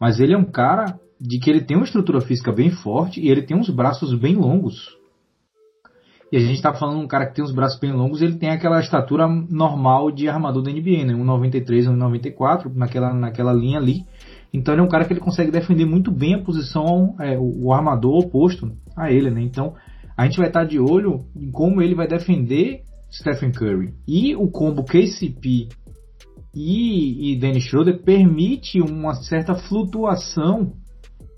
Mas ele é um cara de que ele tem uma estrutura física bem forte e ele tem uns braços bem longos. E a gente está falando de um cara que tem os braços bem longos, ele tem aquela estatura normal de armador da NBA, né? 1,93, 1,94, naquela, naquela linha ali. Então ele é um cara que ele consegue defender muito bem a posição, é, o, o, armador oposto a ele, né? Então a gente vai estar tá de olho em como ele vai defender Stephen Curry. E o combo KCP e, e Dennis Schroeder permite uma certa flutuação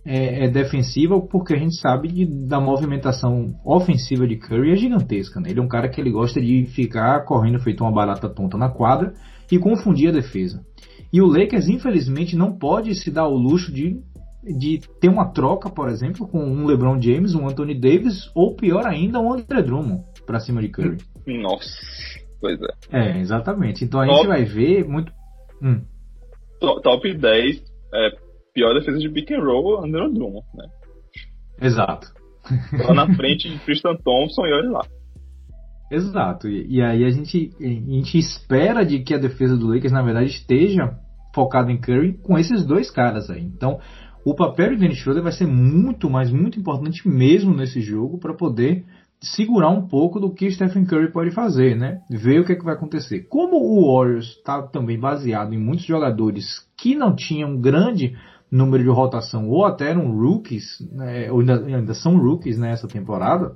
é, é, defensiva, porque a gente sabe de, da movimentação ofensiva de Curry é gigantesca. Né? Ele é um cara que ele gosta de ficar correndo feito uma barata tonta na quadra e confundir a defesa. E o Lakers, infelizmente, não pode se dar o luxo de, de ter uma troca, por exemplo, com um LeBron James, um Anthony Davis, ou pior ainda, um Andre Drummond para cima de Curry. Nossa. É. É, exatamente. Então a top, gente vai ver muito. Hum. Top 10 é, pior defesa de pick and roll, Andrew Drummond, né? Exato. Lá na [LAUGHS] frente de Tristan Thompson e olha lá. Exato. E, e, aí a gente, a gente espera de que a defesa do Lakers, na verdade, esteja focada em Curry com esses dois caras aí. Então, o papel de Dennis Schroeder vai ser muito, mas muito importante mesmo nesse jogo para poder segurar um pouco do que Stephen Curry pode fazer, né? Ver o que, é que vai acontecer. Como o Warriors está também baseado em muitos jogadores que não tinham grande número de rotação ou até eram rookies, né, ou ainda, ainda, são rookies nessa temporada,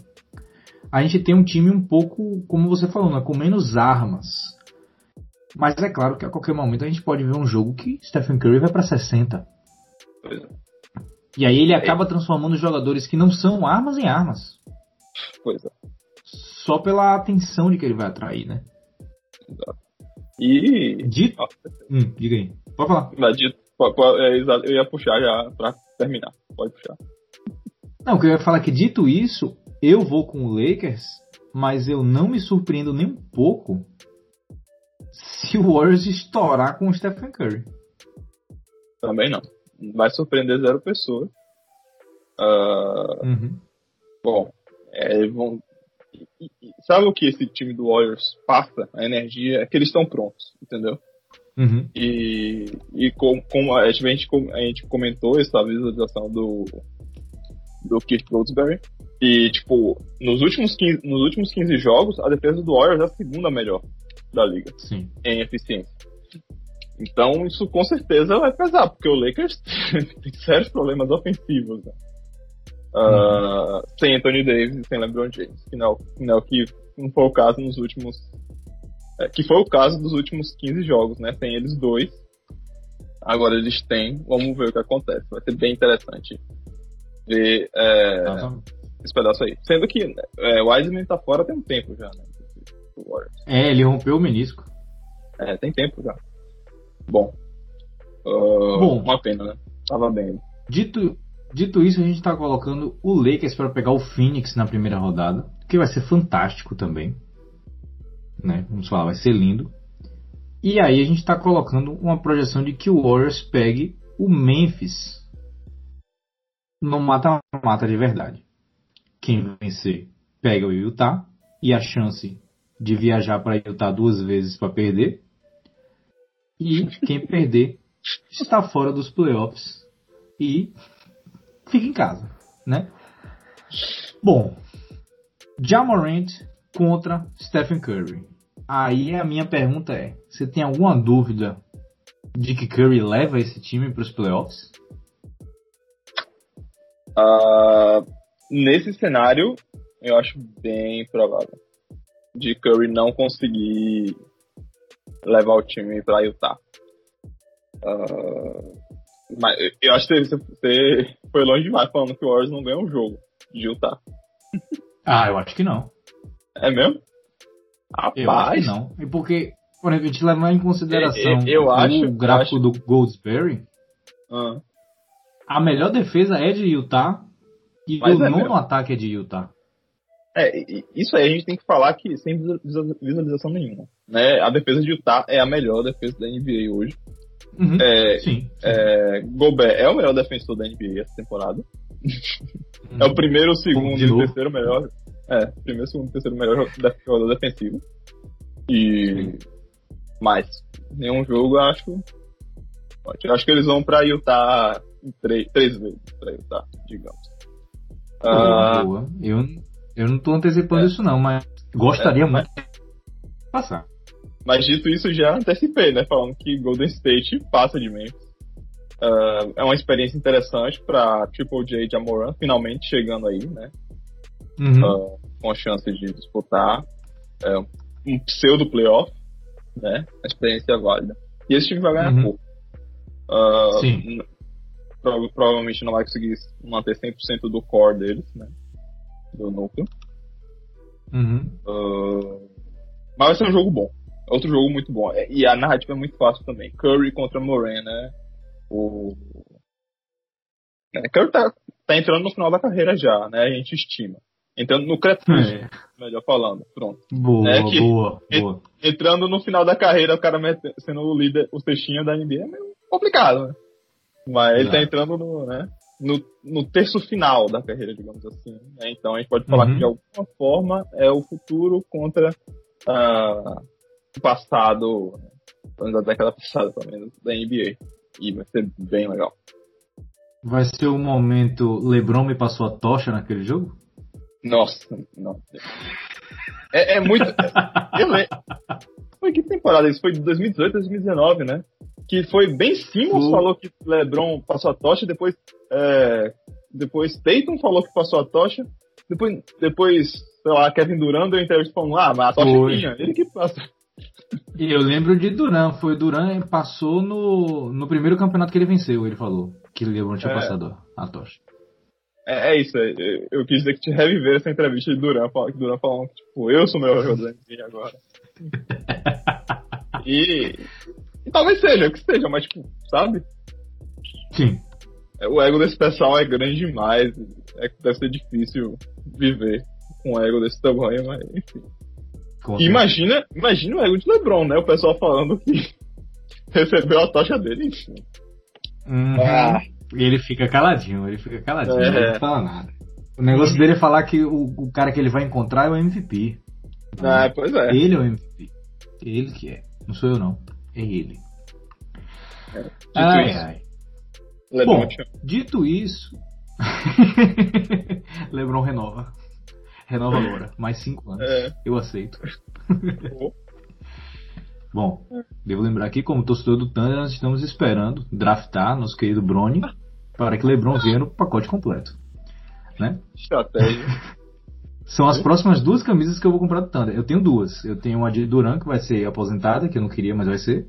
a gente tem um time um pouco, como você falou, né, com menos armas. Mas é claro que a qualquer momento a gente pode ver um jogo que Stephen Curry vai para 60. E aí ele acaba transformando os jogadores que não são armas em armas coisa. Só pela atenção de que ele vai atrair, né? Exato. E. Dito. Hum, diga aí. Pode falar. Dito, é, eu ia puxar já pra terminar. Pode puxar. Não, o que eu ia falar é que dito isso, eu vou com o Lakers, mas eu não me surpreendo nem um pouco se o Warriors estourar com o Stephen Curry. Também não. Vai surpreender zero pessoas. Uh, uhum. Bom, é, vão, sabe o que esse time do Warriors passa? A energia é que eles estão prontos, entendeu? Uhum. E, e como, como a, gente, a gente comentou essa visualização do, do Keith Goldsberry, e tipo, nos últimos, 15, nos últimos 15 jogos, a defesa do Warriors é a segunda melhor da liga Sim. em eficiência. Então isso com certeza vai pesar, porque o Lakers [LAUGHS] tem sérios problemas ofensivos. Né? Uh, sem Anthony Davis e sem LeBron James, que não, que não, que não foi o caso nos últimos. É, que foi o caso dos últimos 15 jogos, né? Sem eles dois. Agora eles têm, vamos ver o que acontece. Vai ser bem interessante ver é, tá, esse pedaço aí. Sendo que é, o Wiseman tá fora tem um tempo já, né? É, ele rompeu o menisco. É, tem tempo já. Bom. Uh, Bom. Uma pena, né? Tava bem. Dito, dito isso, a gente tá colocando o Lakers para pegar o Phoenix na primeira rodada, que vai ser fantástico também. Né? Vamos falar, vai ser lindo. E aí a gente está colocando uma projeção de que o Warriors pegue o Memphis no mata-mata de verdade. Quem vencer pega o Utah e a chance de viajar para Utah duas vezes para perder. E quem perder está fora dos playoffs e fica em casa, né? Bom, Jamorant contra Stephen Curry. Aí a minha pergunta é: você tem alguma dúvida de que Curry leva esse time para os playoffs? Uh, nesse cenário, eu acho bem provável de Curry não conseguir levar o time para Utah. Uh, mas eu acho que você, foi longe demais falando que o Warriors não ganha um jogo de Utah. [LAUGHS] Ah, eu acho que não. É mesmo? Rapaz. Eu acho que não. E porque, por exemplo, a gente levar em consideração eu, eu, eu acho, o gráfico acho... do Goldsberry, ah. a melhor defesa é de Utah e Mas o é nono mesmo. ataque é de Utah. É, isso aí a gente tem que falar que sem visualização nenhuma. Né? A defesa de Utah é a melhor defesa da NBA hoje. Uhum, é, sim, sim. É, Gobert é o melhor defensor da NBA essa temporada. Uhum. é o primeiro, o segundo e o terceiro melhor. É, primeiro, segundo, terceiro melhor jogador defensivo. E. Mais. Nenhum jogo, eu acho. Eu acho que eles vão pra Utah três, três vezes pra Utah, digamos. Boa, uh, boa. Eu, eu não tô antecipando é, isso, não, mas gostaria é, muito de passar. Mas dito isso, já antecipei, né? Falando que Golden State passa de Memphis. Uh, é uma experiência interessante para Triple J de Amoran, finalmente chegando aí, né? Uhum. Uh, com a chance de disputar uh, um pseudo playoff, né? A experiência é válida. E esse time vai ganhar uhum. pouco. Sim. Pro provavelmente não vai conseguir manter 100% do core deles, né? Do núcleo. Uhum. mas vai ser um jogo bom. Outro jogo muito bom. E a narrativa é muito fácil também. Curry contra Moran, né? O... É, Curry tá, tá entrando no final da carreira já, né? A gente estima. Entrando no crepúsculo, é. melhor falando. Pronto. Boa, é que, boa, boa. Entrando no final da carreira, o cara sendo o líder, o cestinho da NBA é meio complicado, né? Mas ele tá entrando no, né, no, no terço final da carreira, digamos assim. Né? Então a gente pode falar uhum. que de alguma forma é o futuro contra uh, o passado, né? da década passada, pelo menos, da NBA. E vai ser bem legal. Vai ser o momento LeBron me passou a tocha naquele jogo? Nossa, não. É, é muito. eu. Foi que temporada? Isso foi de 2018, 2019, né? Que foi bem Simmons uh. falou que LeBron passou a tocha, depois. É, depois Tatum falou que passou a tocha, depois, depois sei lá, Kevin Durant deu entrevista falando, ah, mas a tocha é minha, ele que passa. E eu lembro de Duran, foi Duran passou no, no primeiro campeonato que ele venceu, ele falou que LeBron tinha é. passado a tocha. É, é isso, é, eu quis dizer que te reviver essa entrevista de Duran, que Duran falando que, tipo, eu sou o melhor jogador da NBA agora. [LAUGHS] e, e, talvez seja, que seja, mas, tipo, sabe? Sim. É, o ego desse pessoal é grande demais, é, deve ser difícil viver com um ego desse tamanho, mas, enfim. Imagina, imagina o ego de LeBron, né? O pessoal falando que [LAUGHS] recebeu a tocha dele, enfim. Uhum. Ah. E ele fica caladinho, ele fica caladinho, é. ele não fala nada. O negócio dele é falar que o, o cara que ele vai encontrar é o MVP. Ah, pois é. Ele é o MVP. Ele que é. Não sou eu não. É ele. É. Dito ai, isso. ai. Lebron Bom, dito isso. [LAUGHS] Lebron renova. Renova Loura. Mais cinco anos. É. Eu aceito. [LAUGHS] Bom, devo lembrar que, como torcedor do Thunder, nós estamos esperando draftar nosso querido Brony para que LeBron venha no pacote completo. Né? Estratégia. [LAUGHS] São as próximas duas camisas que eu vou comprar do Thunder. Eu tenho duas. Eu tenho uma de Duran, que vai ser aposentada, que eu não queria, mas vai ser.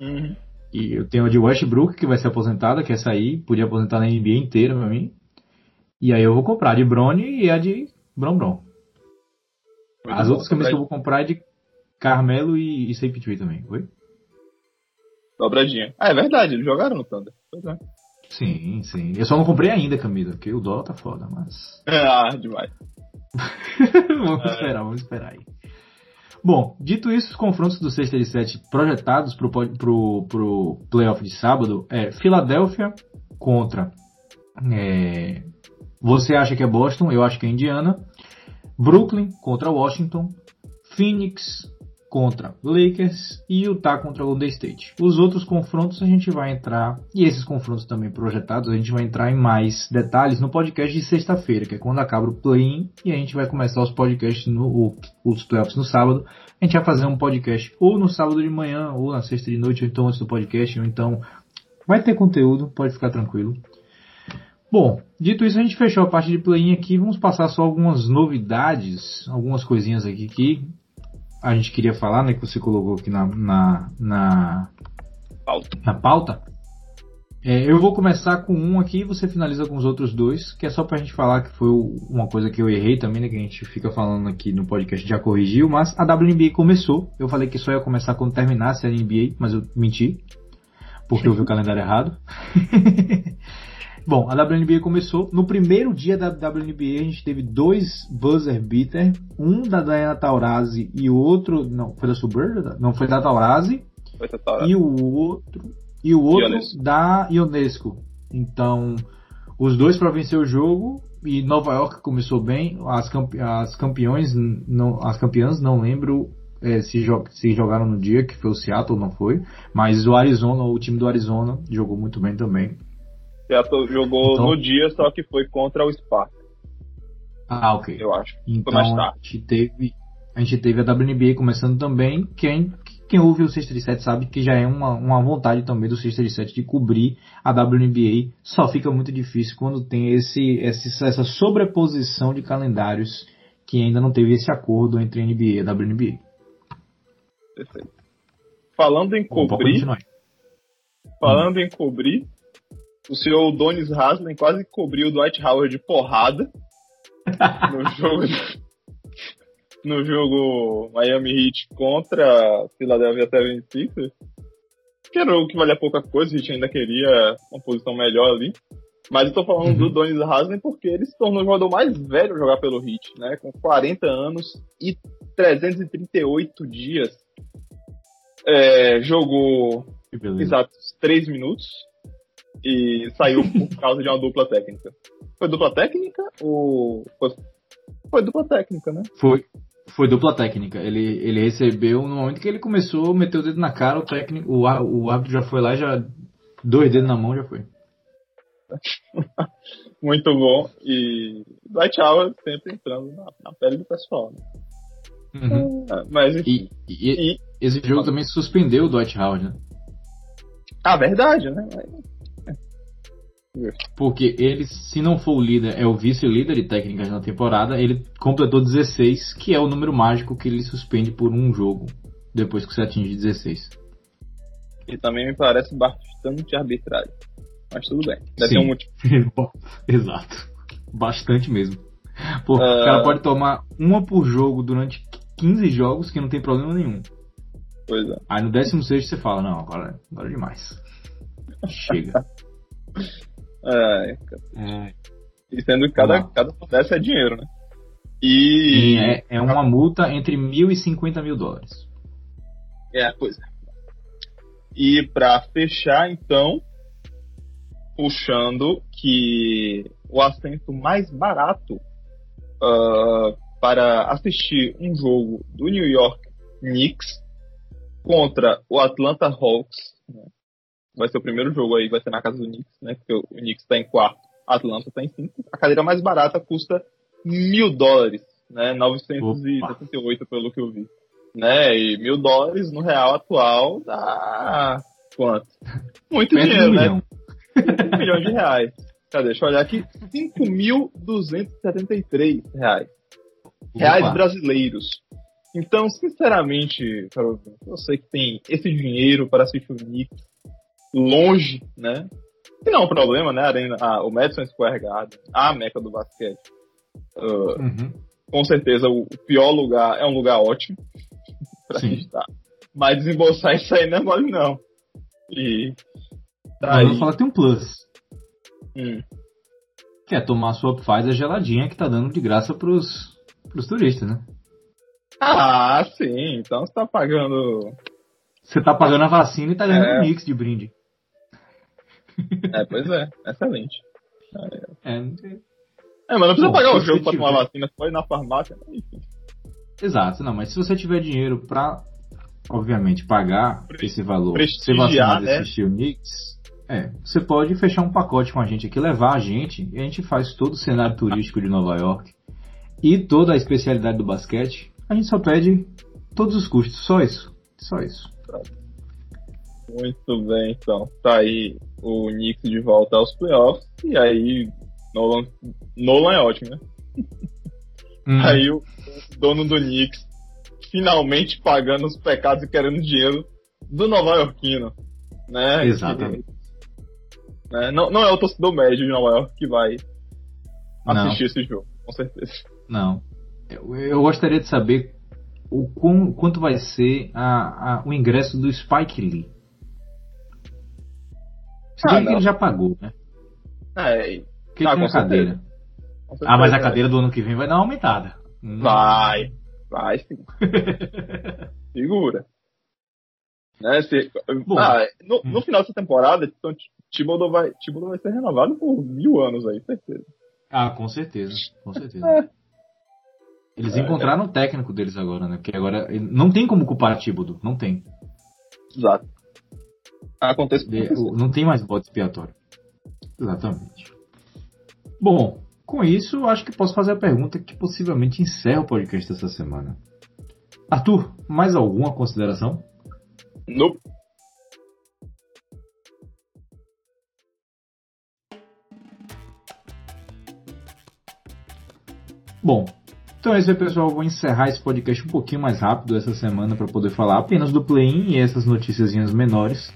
Uhum. E eu tenho a de Westbrook, que vai ser aposentada, quer sair, podia aposentar na NBA inteira pra mim. E aí eu vou comprar a de Brony e a de Bron Bron. As outras camisas que eu vou comprar é de Carmelo e, e CP3 também, oi? Dobradinha. Ah, é verdade, eles jogaram no Thunder. É. Sim, sim. Eu só não comprei ainda a camisa, porque o dólar tá foda, mas. [LAUGHS] Ah, demais. [LAUGHS] vamos é. esperar, vamos esperar aí. Bom, dito isso, os confrontos do sexta de 7 projetados pro, pro, pro playoff de sábado é Filadélfia contra. É, você acha que é Boston, eu acho que é Indiana. Brooklyn contra Washington. Phoenix contra Lakers e Utah contra Golden State. Os outros confrontos a gente vai entrar, e esses confrontos também projetados, a gente vai entrar em mais detalhes no podcast de sexta-feira, que é quando acaba o play-in e a gente vai começar os podcasts, no, os playoffs no sábado. A gente vai fazer um podcast ou no sábado de manhã, ou na sexta de noite, ou então antes do podcast, ou então vai ter conteúdo, pode ficar tranquilo. Bom, dito isso, a gente fechou a parte de play-in aqui. Vamos passar só algumas novidades, algumas coisinhas aqui que a gente queria falar, né, que você colocou aqui na, na, na pauta. Na pauta. É, eu vou começar com um aqui e você finaliza com os outros dois, que é só pra gente falar que foi uma coisa que eu errei também, né, que a gente fica falando aqui no podcast já corrigiu, mas a WNBA começou. Eu falei que só ia começar quando terminasse a NBA, mas eu menti, porque eu vi o [LAUGHS] calendário errado. [LAUGHS] Bom, a WNBA começou. No primeiro dia da WNBA, a gente teve dois buzzer beater. Um da Diana Taurasi e o outro. Não, foi da Suburban? Não, foi da Taurasi. Foi da Taurasi. E o outro. E o outro Ionesco. da Ionesco. Então, os dois para vencer o jogo. E Nova York começou bem. As, campe as campeões, não, as campeãs, não lembro é, se, jo se, jogaram no dia, que foi o Seattle, não foi. Mas o Arizona, o time do Arizona, jogou muito bem também. Seattle jogou então... no dia, só que foi contra o Spark. Ah, ok. Eu acho. Então, foi mais tarde. A gente teve, a gente teve a WNBA começando também. Quem, quem ouve o Sexta de 7 sabe que já é uma, uma vontade também do Sexta de 7 de cobrir a WNBA. Só fica muito difícil quando tem esse, esse, essa sobreposição de calendários que ainda não teve esse acordo entre a NBA e a WNBA. Perfeito. Falando em cobrir. Falando em cobrir, o senhor Donis Haslem quase cobriu o Dwight Howard de porrada [LAUGHS] no jogo no jogo Miami Heat contra Philadelphia 76ers. Que era o que valia pouca coisa, o Heat ainda queria uma posição melhor ali. Mas eu tô falando uhum. do Donis Haslem porque ele se tornou o jogador mais velho a jogar pelo Heat, né? Com 40 anos e 338 dias. É, jogou exatos 3 minutos e saiu por [LAUGHS] causa de uma dupla técnica. Foi dupla técnica ou. Foi, foi dupla técnica, né? Foi. Foi dupla técnica. Ele, ele recebeu no momento que ele começou, meteu o dedo na cara, o técnico, o, o árbitro já foi lá, já dois dedos na mão já foi. [LAUGHS] Muito bom. E Dwight Howard sempre entrando na, na pele do pessoal. Né? Uhum. É, mas. E, e, e, esse jogo também suspendeu o Dwight Howard, né? Ah, verdade, né? Porque ele, se não for o líder, é o vice-líder de técnicas na temporada, ele completou 16, que é o número mágico que ele suspende por um jogo, depois que você atinge 16. E também me parece bastante arbitrário. Mas tudo bem. Deve Sim. ter um motivo. [LAUGHS] Exato. Bastante mesmo. Pô, uh... O cara pode tomar uma por jogo durante 15 jogos que não tem problema nenhum. Pois é. Aí no 16 você fala, não, agora, agora é demais. Chega. [LAUGHS] É, é. E sendo que cada, cada dessa é dinheiro, né? E. é, é uma multa entre mil e cinquenta mil dólares. É, pois é. E para fechar, então, puxando que o assento mais barato uh, para assistir um jogo do New York Knicks contra o Atlanta Hawks, né, vai ser o primeiro jogo aí, vai ser na casa do Knicks, né? Porque o Knicks está em quarto, a Atlanta está em quinto. A cadeira mais barata custa mil dólares, né? 978 Opa. pelo que eu vi. Né? E mil dólares no real atual dá quanto? [LAUGHS] Muito dinheiro, né? Um milhão de reais. Cadê? Deixa eu olhar aqui. 5.273 reais. Reais brasileiros. Então, sinceramente, eu sei que tem esse dinheiro para assistir o Knicks longe, né? Que não é um problema, né? Arena, ah, o Madison Square Garden, a meca do basquete. Uh, uhum. Com certeza, o, pior lugar é um lugar ótimo [LAUGHS] pra Sim. estar. Mas desembolsar isso aí não é mole, não. E. Tá Mas eu falar que tem um plus. Hum. Que é tomar a sua Pfizer geladinha que tá dando de graça pros, pros turistas, né? Ah, sim. Então você tá pagando. Você tá pagando a vacina e tá ganhando é. um mix de brinde. É, pois é. Excelente. É, é, é mas não precisa Bom, pagar o jogo pra tiver... tomar vacina, só ir na farmácia, né? enfim. Exato, não, mas se você tiver dinheiro pra, obviamente, pagar Pre esse valor, ser vacinado e né? assistir o Knicks, é, você pode fechar um pacote com a gente aqui, levar a gente, e a gente faz todo o cenário turístico de Nova York e toda a especialidade do basquete. A gente só pede todos os custos, só isso. Só isso. Muito bem, então. Tá aí o Knicks de volta aos playoffs. E aí, Nolan, Nolan é ótimo, né? Hum. Aí o dono do Knicks finalmente pagando os pecados e querendo dinheiro do Nova Yorkino. Né? Exatamente. Né? Não, não é o torcedor médio de Nova York que vai assistir não. esse jogo, com certeza. Não. Eu, eu gostaria de saber o com, quanto vai ser a, a, o ingresso do Spike Lee. Se ah, que ele já pagou, né? É, que ah, tem a cadeira. Ah, mas a cadeira do ano que vem vai dar uma aumentada. Vai, vai sim. [LAUGHS] Segura. Né, se, ah, no, no, final dessa temporada, então, Thibodeau vai, Thibodeau vai ser renovado por mil anos aí, certeza. Ah, com certeza, com certeza. É. Eles é, encontraram é. o técnico deles agora, né? Porque agora não tem como culpar Thibodeau, não tem. Exato. Acontece. De, não tem mais bode expiatório. Exatamente. Bom, com isso, acho que posso fazer a pergunta que possivelmente encerra o podcast dessa semana. Arthur, mais alguma consideração? Nope. Bom, então é isso aí, pessoal. vou encerrar esse podcast um pouquinho mais rápido essa semana para poder falar apenas do play-in e essas noticiazinhas menores.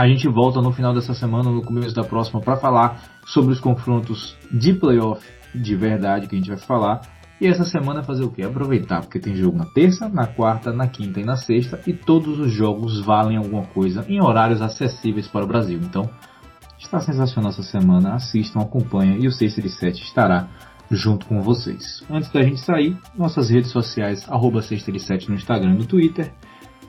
A gente volta no final dessa semana, no começo da próxima, para falar sobre os confrontos de playoff de verdade que a gente vai falar. E essa semana fazer o quê? Aproveitar, porque tem jogo na terça, na quarta, na quinta e na sexta, e todos os jogos valem alguma coisa em horários acessíveis para o Brasil. Então, está sensacional essa semana. Assistam, acompanhem e o 6 de 7 estará junto com vocês. Antes da gente sair, nossas redes sociais, arroba 637 no Instagram e no Twitter,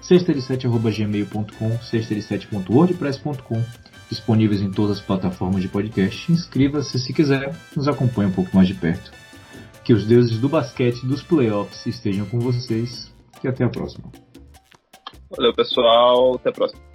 637.gmail.com, 637.wordpress.com, disponíveis em todas as plataformas de podcast. Inscreva-se se quiser, nos acompanhe um pouco mais de perto. Que os deuses do basquete dos playoffs estejam com vocês e até a próxima. Valeu, pessoal. Até a próxima.